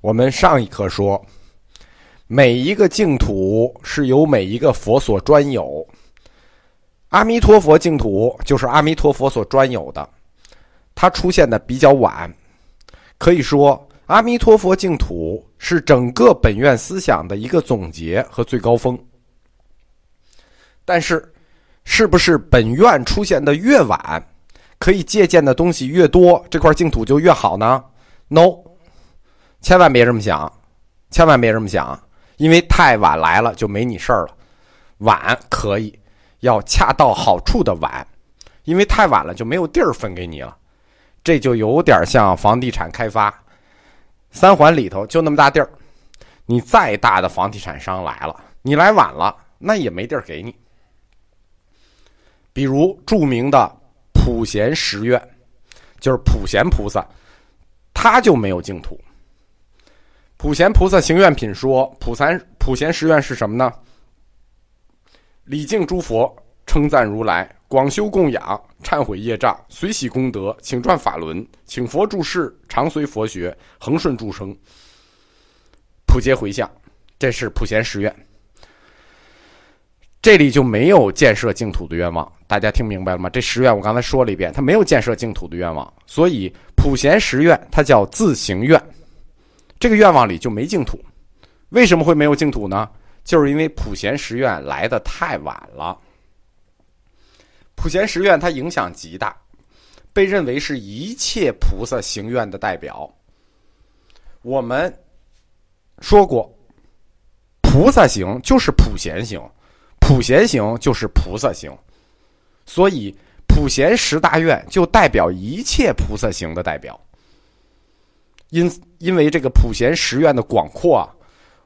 我们上一课说，每一个净土是由每一个佛所专有。阿弥陀佛净土就是阿弥陀佛所专有的，它出现的比较晚。可以说，阿弥陀佛净土是整个本愿思想的一个总结和最高峰。但是，是不是本愿出现的越晚，可以借鉴的东西越多，这块净土就越好呢？No。千万别这么想，千万别这么想，因为太晚来了就没你事儿了。晚可以，要恰到好处的晚，因为太晚了就没有地儿分给你了。这就有点像房地产开发，三环里头就那么大地儿，你再大的房地产商来了，你来晚了，那也没地儿给你。比如著名的普贤十愿，就是普贤菩萨，他就没有净土。普贤菩萨行愿品说：“普三普贤十愿是什么呢？礼敬诸佛，称赞如来，广修供养，忏悔业障，随喜功德，请转法轮，请佛住世，常随佛学，恒顺诸生，普皆回向。这是普贤十愿。这里就没有建设净土的愿望，大家听明白了吗？这十愿我刚才说了一遍，他没有建设净土的愿望，所以普贤十愿它叫自行愿。”这个愿望里就没净土，为什么会没有净土呢？就是因为普贤十愿来的太晚了。普贤十愿它影响极大，被认为是一切菩萨行愿的代表。我们说过，菩萨行就是普贤行，普贤行就是菩萨行，所以普贤十大愿就代表一切菩萨行的代表。因因为这个普贤十愿的广阔啊，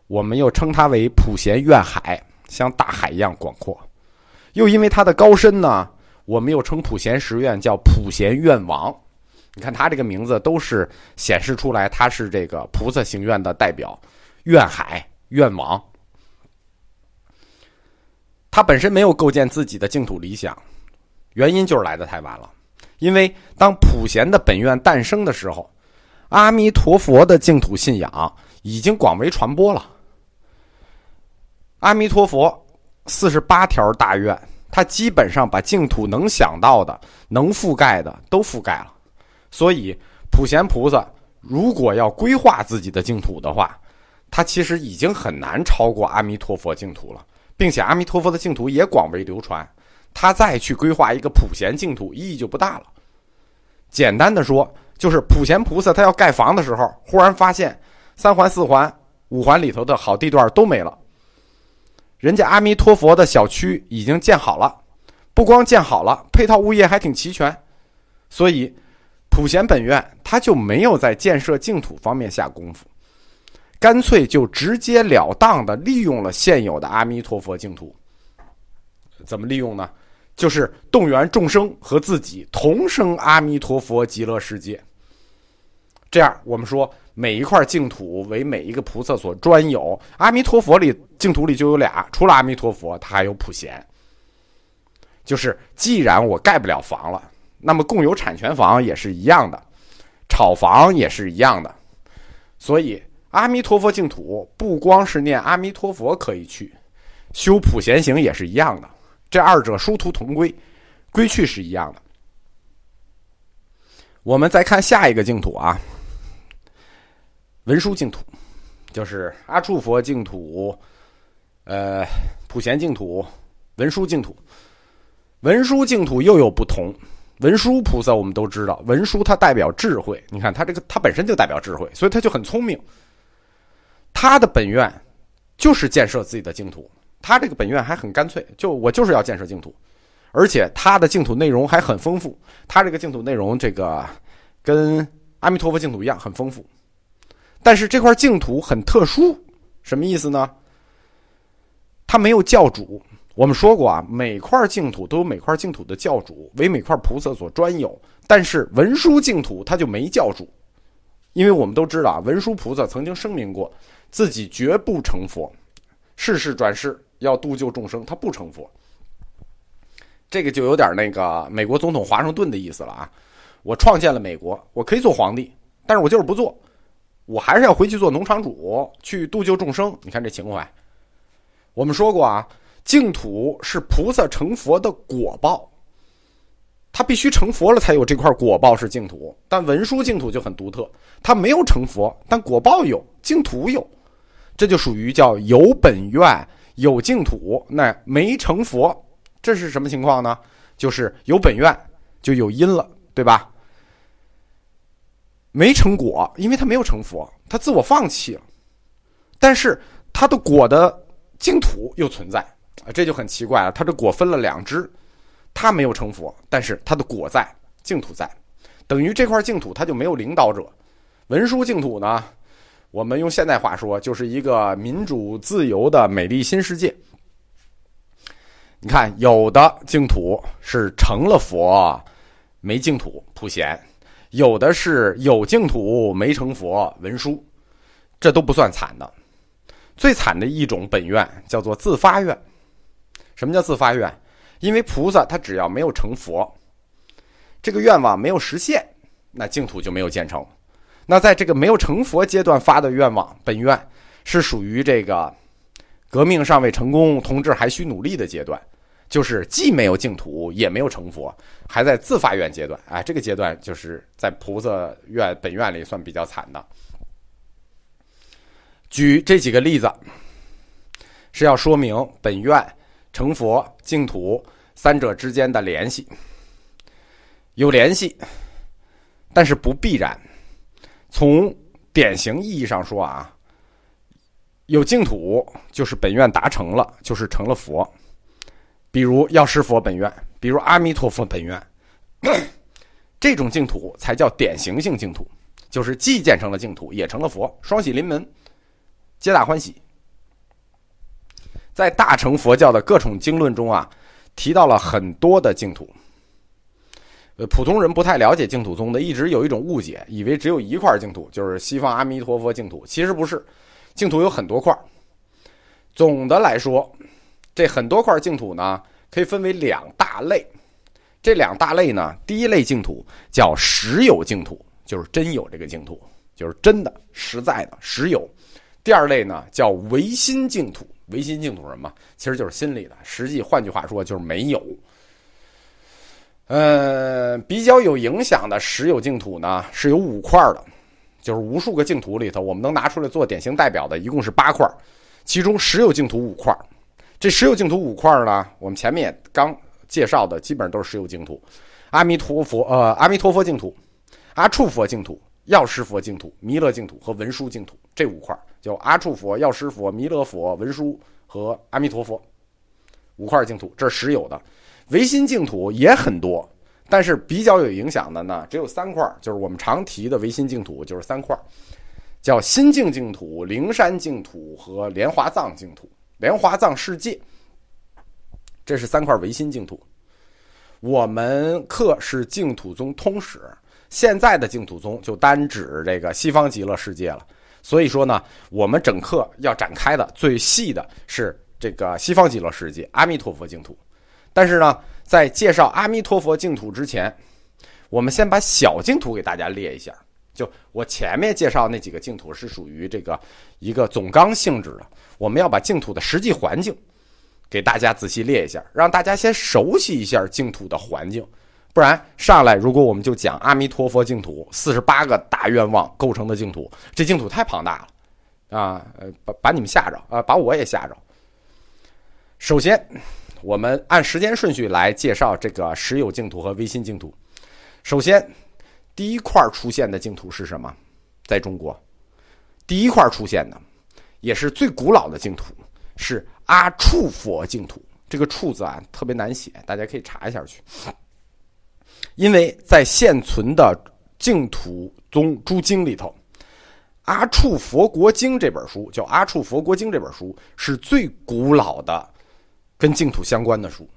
我们又称它为普贤愿海，像大海一样广阔；又因为它的高深呢，我们又称普贤十愿叫普贤愿王。你看它这个名字都是显示出来，它是这个菩萨行愿的代表，愿海愿王。他本身没有构建自己的净土理想，原因就是来的太晚了。因为当普贤的本愿诞生的时候。阿弥陀佛的净土信仰已经广为传播了。阿弥陀佛四十八条大愿，他基本上把净土能想到的、能覆盖的都覆盖了。所以普贤菩萨如果要规划自己的净土的话，他其实已经很难超过阿弥陀佛净土了，并且阿弥陀佛的净土也广为流传，他再去规划一个普贤净土意义就不大了。简单的说。就是普贤菩萨他要盖房的时候，忽然发现三环、四环、五环里头的好地段都没了。人家阿弥陀佛的小区已经建好了，不光建好了，配套物业还挺齐全。所以普贤本愿他就没有在建设净土方面下功夫，干脆就直截了当的利用了现有的阿弥陀佛净土。怎么利用呢？就是动员众生和自己同生阿弥陀佛极乐世界。这样，我们说每一块净土为每一个菩萨所专有。阿弥陀佛里净土里就有俩，除了阿弥陀佛，它还有普贤。就是既然我盖不了房了，那么共有产权房也是一样的，炒房也是一样的。所以阿弥陀佛净土不光是念阿弥陀佛可以去，修普贤行也是一样的。这二者殊途同归，归去是一样的。我们再看下一个净土啊。文殊净土，就是阿处佛净土，呃，普贤净土，文殊净土。文殊净土又有不同。文殊菩萨我们都知道，文殊它代表智慧。你看它这个，它本身就代表智慧，所以它就很聪明。他的本愿就是建设自己的净土。他这个本愿还很干脆，就我就是要建设净土，而且他的净土内容还很丰富。他这个净土内容，这个跟阿弥陀佛净土一样很丰富。但是这块净土很特殊，什么意思呢？它没有教主。我们说过啊，每块净土都有每块净土的教主，为每块菩萨所专有。但是文殊净土它就没教主，因为我们都知道啊，文殊菩萨曾经声明过，自己绝不成佛，世世转世要度救众生，他不成佛。这个就有点那个美国总统华盛顿的意思了啊！我创建了美国，我可以做皇帝，但是我就是不做。我还是要回去做农场主，去度救众生。你看这情怀。我们说过啊，净土是菩萨成佛的果报，他必须成佛了才有这块果报是净土。但文殊净土就很独特，他没有成佛，但果报有，净土有，这就属于叫有本愿有净土，那没成佛，这是什么情况呢？就是有本愿就有因了，对吧？没成果，因为他没有成佛，他自我放弃了。但是他的果的净土又存在啊，这就很奇怪了。他的果分了两支，他没有成佛，但是他的果在，净土在，等于这块净土他就没有领导者。文殊净土呢，我们用现代话说，就是一个民主自由的美丽新世界。你看，有的净土是成了佛，没净土普贤。有的是有净土没成佛文殊，这都不算惨的。最惨的一种本愿叫做自发愿。什么叫自发愿？因为菩萨他只要没有成佛，这个愿望没有实现，那净土就没有建成。那在这个没有成佛阶段发的愿望本愿，是属于这个革命尚未成功，同志还需努力的阶段。就是既没有净土，也没有成佛，还在自发愿阶段啊！这个阶段就是在菩萨愿本愿里算比较惨的。举这几个例子，是要说明本愿、成佛、净土三者之间的联系。有联系，但是不必然。从典型意义上说啊，有净土就是本愿达成了，就是成了佛。比如药师佛本愿，比如阿弥陀佛本愿，这种净土才叫典型性净土，就是既建成了净土，也成了佛，双喜临门，皆大欢喜。在大乘佛教的各种经论中啊，提到了很多的净土。呃，普通人不太了解净土宗的，一直有一种误解，以为只有一块净土，就是西方阿弥陀佛净土。其实不是，净土有很多块。总的来说。这很多块净土呢，可以分为两大类。这两大类呢，第一类净土叫实有净土，就是真有这个净土，就是真的、实在的实有。第二类呢，叫唯心净土。唯心净土什么？其实就是心里的。实际换句话说，就是没有。呃，比较有影响的实有净土呢，是有五块的，就是无数个净土里头，我们能拿出来做典型代表的，一共是八块，其中实有净土五块。这十有净土五块呢，我们前面也刚介绍的，基本上都是十有净土。阿弥陀佛，呃，阿弥陀佛净土、阿处佛净土、药师佛净土、弥勒净土和文殊净土这五块，叫阿处佛、药师佛、弥勒佛、文殊和阿弥陀佛五块净土，这是实有的。唯心净土也很多，但是比较有影响的呢，只有三块，就是我们常提的唯心净土，就是三块，叫心净净土、灵山净土和莲华藏净土。莲华藏世界，这是三块唯心净土。我们课是净土宗通史，现在的净土宗就单指这个西方极乐世界了。所以说呢，我们整课要展开的最细的是这个西方极乐世界阿弥陀佛净土。但是呢，在介绍阿弥陀佛净土之前，我们先把小净土给大家列一下。就我前面介绍那几个净土是属于这个一个总纲性质的，我们要把净土的实际环境给大家仔细列一下，让大家先熟悉一下净土的环境，不然上来如果我们就讲阿弥陀佛净土四十八个大愿望构成的净土，这净土太庞大了啊，把把你们吓着啊，把我也吓着。首先，我们按时间顺序来介绍这个实有净土和微心净土。首先。第一块出现的净土是什么？在中国，第一块出现的，也是最古老的净土，是阿处佛净土。这个“处”字啊，特别难写，大家可以查一下去。因为在现存的净土宗诸经里头，《阿处佛国经》这本书叫《阿处佛国经》这本书是最古老的跟净土相关的书，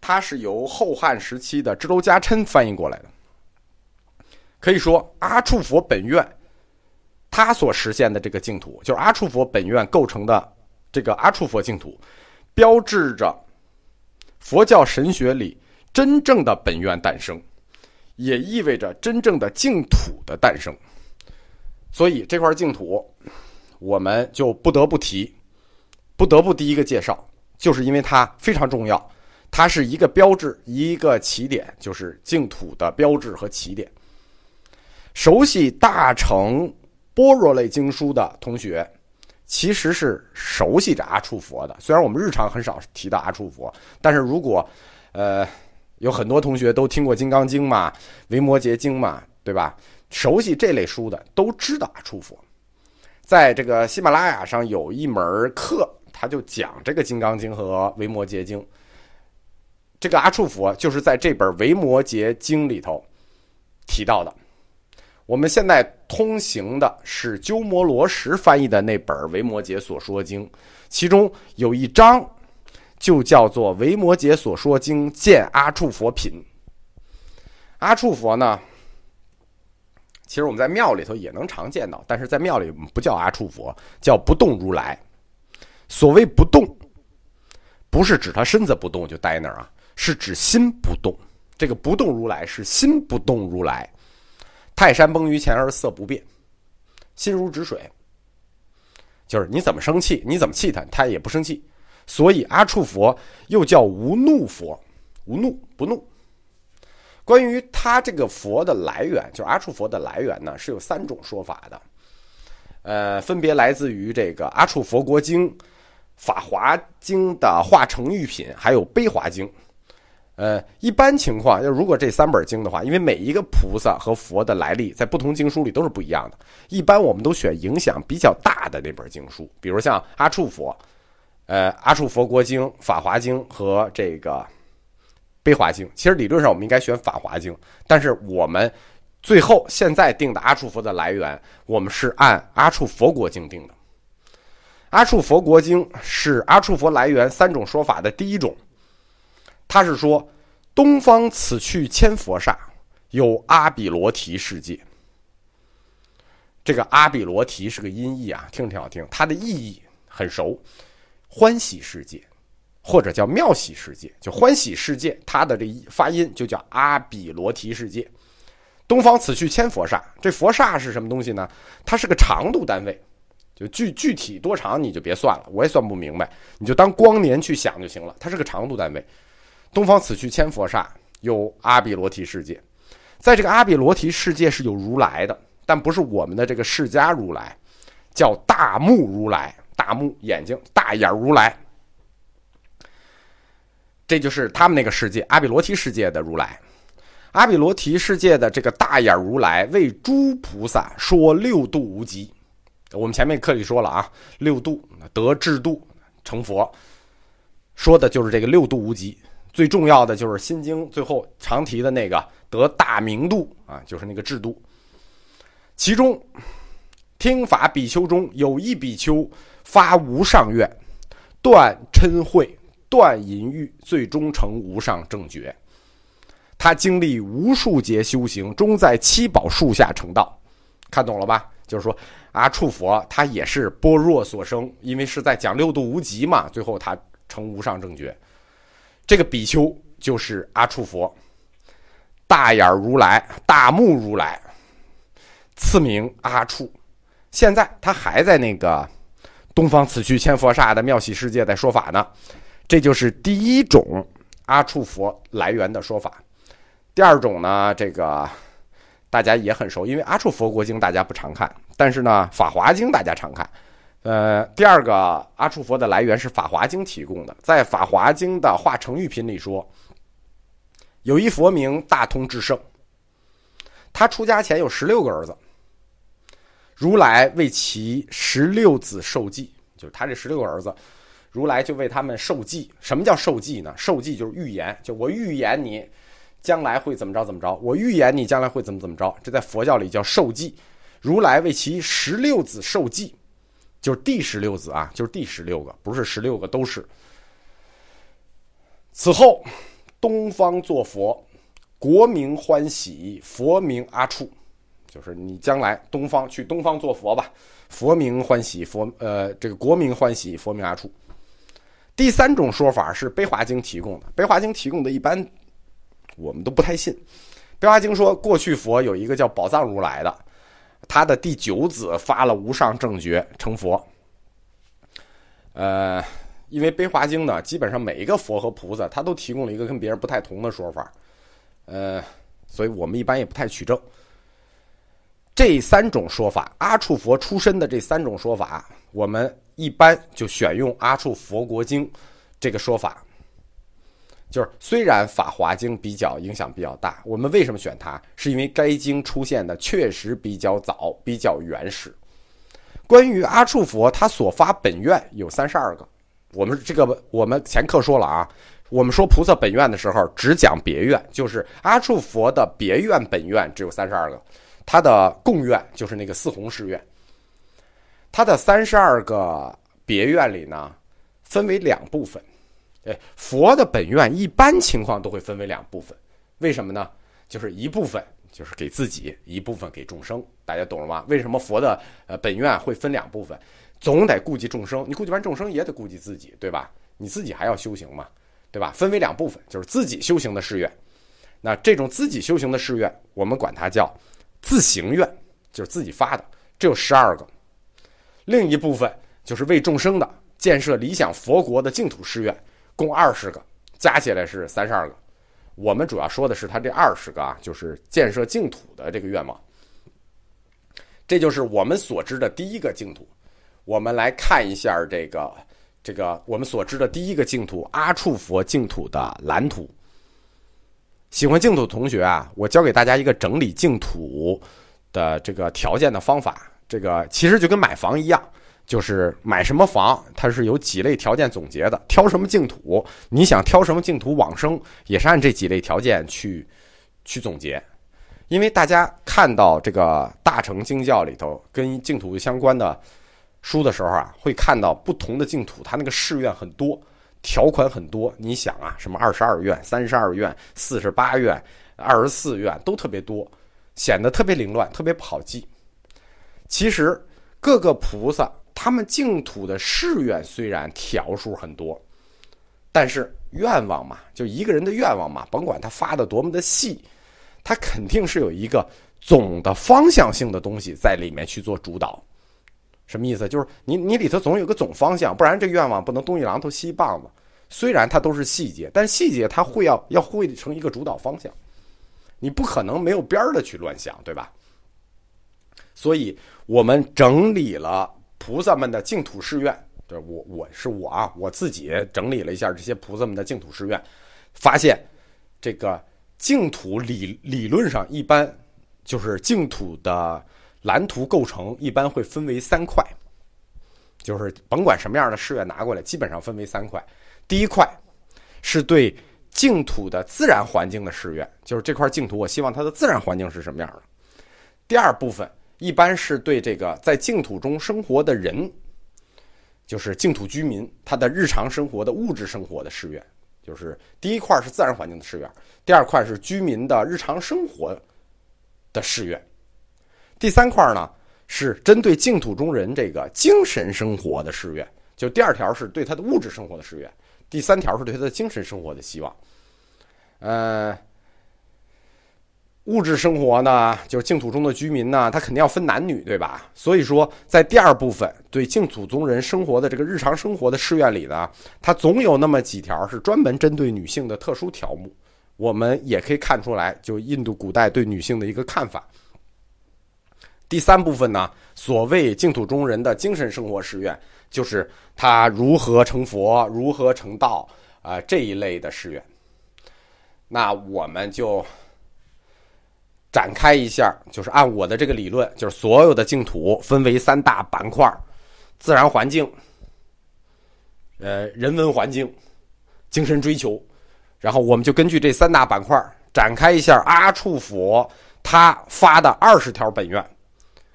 它是由后汉时期的支娄迦琛翻译过来的。可以说，阿处佛本愿，他所实现的这个净土，就是阿处佛本愿构成的这个阿处佛净土，标志着佛教神学里真正的本愿诞生，也意味着真正的净土的诞生。所以这块净土，我们就不得不提，不得不第一个介绍，就是因为它非常重要，它是一个标志，一个起点，就是净土的标志和起点。熟悉大乘般若类经书的同学，其实是熟悉着阿处佛的。虽然我们日常很少提到阿处佛，但是如果，呃，有很多同学都听过《金刚经》嘛，《维摩诘经》嘛，对吧？熟悉这类书的都知道阿处佛。在这个喜马拉雅上有一门课，他就讲这个《金刚经》和《维摩诘经》。这个阿处佛就是在这本《维摩诘经》里头提到的。我们现在通行的是鸠摩罗什翻译的那本《维摩诘所说经》，其中有一章就叫做《维摩诘所说经见阿处佛品》。阿处佛呢，其实我们在庙里头也能常见到，但是在庙里我们不叫阿处佛，叫不动如来。所谓不动，不是指他身子不动就待那儿啊，是指心不动。这个不动如来是心不动如来。泰山崩于前而色不变，心如止水。就是你怎么生气，你怎么气他，他也不生气。所以阿处佛又叫无怒佛，无怒不怒。关于他这个佛的来源，就是阿处佛的来源呢，是有三种说法的。呃，分别来自于这个《阿处佛国经》、《法华经》的化成玉品，还有《悲华经》。呃，一般情况，就如果这三本经的话，因为每一个菩萨和佛的来历在不同经书里都是不一样的，一般我们都选影响比较大的那本经书，比如像阿处佛，呃，阿处佛国经、法华经和这个悲华经。其实理论上我们应该选法华经，但是我们最后现在定的阿处佛的来源，我们是按阿处佛国经定的。阿处佛国经是阿处佛来源三种说法的第一种。他是说，东方此去千佛刹，有阿比罗提世界。这个阿比罗提是个音译啊，听着挺好听。它的意义很熟，欢喜世界，或者叫妙喜世界，就欢喜世界。它的这一发音就叫阿比罗提世界。东方此去千佛刹，这佛刹是什么东西呢？它是个长度单位，就具具体多长你就别算了，我也算不明白，你就当光年去想就行了。它是个长度单位。东方此去千佛刹，有阿比罗提世界，在这个阿比罗提世界是有如来的，但不是我们的这个释迦如来，叫大目如来，大目眼睛大眼如来，这就是他们那个世界阿比罗提世界的如来。阿比罗提世界的这个大眼如来为诸菩萨说六度无极，我们前面课里说了啊，六度得智度成佛，说的就是这个六度无极。最重要的就是《心经》最后常提的那个得大明度啊，就是那个制度。其中听法比丘中有一比丘发无上愿，断嗔恚，断淫欲，最终成无上正觉。他经历无数劫修行，终在七宝树下成道。看懂了吧？就是说阿处佛他也是般若所生，因为是在讲六度无极嘛，最后他成无上正觉。这个比丘就是阿处佛，大眼如来，大目如来，赐名阿处。现在他还在那个东方此去千佛刹的妙喜世界在说法呢。这就是第一种阿处佛来源的说法。第二种呢，这个大家也很熟，因为阿处佛国经大家不常看，但是呢，法华经大家常看。呃，第二个阿处佛的来源是《法华经》提供的，在《法华经》的化成玉品里说，有一佛名大通智圣，他出家前有十六个儿子，如来为其十六子受记，就是他这十六个儿子，如来就为他们受记。什么叫受记呢？受记就是预言，就我预言你将来会怎么着怎么着，我预言你将来会怎么怎么着，这在佛教里叫受记。如来为其十六子受记。就是第十六子啊，就是第十六个，不是十六个都是。此后，东方作佛，国名欢喜，佛名阿处，就是你将来东方去东方做佛吧，佛名欢喜，佛呃这个国名欢喜，佛名阿处。第三种说法是《悲华经》提供的，《悲华经》提供的一般我们都不太信，《悲华经》说过去佛有一个叫宝藏如来的。他的第九子发了无上正觉成佛。呃，因为《悲华经》呢，基本上每一个佛和菩萨，他都提供了一个跟别人不太同的说法，呃，所以我们一般也不太取证。这三种说法，阿处佛出身的这三种说法，我们一般就选用《阿处佛国经》这个说法。就是虽然《法华经》比较影响比较大，我们为什么选它？是因为该经出现的确实比较早，比较原始。关于阿处佛，他所发本愿有三十二个。我们这个我们前课说了啊，我们说菩萨本愿的时候，只讲别愿，就是阿处佛的别愿本愿只有三十二个。他的共愿就是那个四弘誓愿，他的三十二个别愿里呢，分为两部分。哎，佛的本愿一般情况都会分为两部分，为什么呢？就是一部分就是给自己，一部分给众生。大家懂了吗？为什么佛的呃本愿会分两部分？总得顾及众生，你顾及完众生也得顾及自己，对吧？你自己还要修行嘛，对吧？分为两部分，就是自己修行的誓愿。那这种自己修行的誓愿，我们管它叫。自行愿就是自己发的，这有十二个；另一部分就是为众生的建设理想佛国的净土誓愿，共二十个，加起来是三十二个。我们主要说的是他这二十个啊，就是建设净土的这个愿望。这就是我们所知的第一个净土。我们来看一下这个这个我们所知的第一个净土阿处佛净土的蓝图。喜欢净土的同学啊，我教给大家一个整理净土的这个条件的方法。这个其实就跟买房一样，就是买什么房，它是有几类条件总结的。挑什么净土，你想挑什么净土往生，也是按这几类条件去去总结。因为大家看到这个大乘经教里头跟净土相关的书的时候啊，会看到不同的净土，它那个誓愿很多。条款很多，你想啊，什么二十二愿、三十二愿、四十八愿、二十四愿都特别多，显得特别凌乱，特别不好记。其实各个菩萨他们净土的誓愿虽然条数很多，但是愿望嘛，就一个人的愿望嘛，甭管他发的多么的细，他肯定是有一个总的方向性的东西在里面去做主导。什么意思？就是你你里头总有个总方向，不然这愿望不能东一榔头西一棒子。虽然它都是细节，但细节它会要要会成一个主导方向，你不可能没有边儿的去乱想，对吧？所以我们整理了菩萨们的净土誓愿，对我我是我啊，我自己整理了一下这些菩萨们的净土誓愿，发现这个净土理理论上一般就是净土的。蓝图构成一般会分为三块，就是甭管什么样的誓愿拿过来，基本上分为三块。第一块是对净土的自然环境的誓愿，就是这块净土，我希望它的自然环境是什么样的。第二部分一般是对这个在净土中生活的人，就是净土居民他的日常生活的物质生活的誓愿，就是第一块是自然环境的誓愿，第二块是居民的日常生活的誓愿。第三块呢，是针对净土中人这个精神生活的誓愿，就第二条是对他的物质生活的誓愿，第三条是对他的精神生活的希望。呃，物质生活呢，就是净土中的居民呢，他肯定要分男女，对吧？所以说，在第二部分对净土中人生活的这个日常生活的誓愿里呢，它总有那么几条是专门针对女性的特殊条目。我们也可以看出来，就印度古代对女性的一个看法。第三部分呢，所谓净土中人的精神生活誓愿，就是他如何成佛、如何成道啊这一类的誓愿。那我们就展开一下，就是按我的这个理论，就是所有的净土分为三大板块：自然环境、呃人文环境、精神追求。然后我们就根据这三大板块展开一下阿处佛他发的二十条本愿。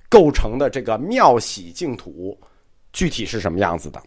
构成的这个妙喜净土，具体是什么样子的？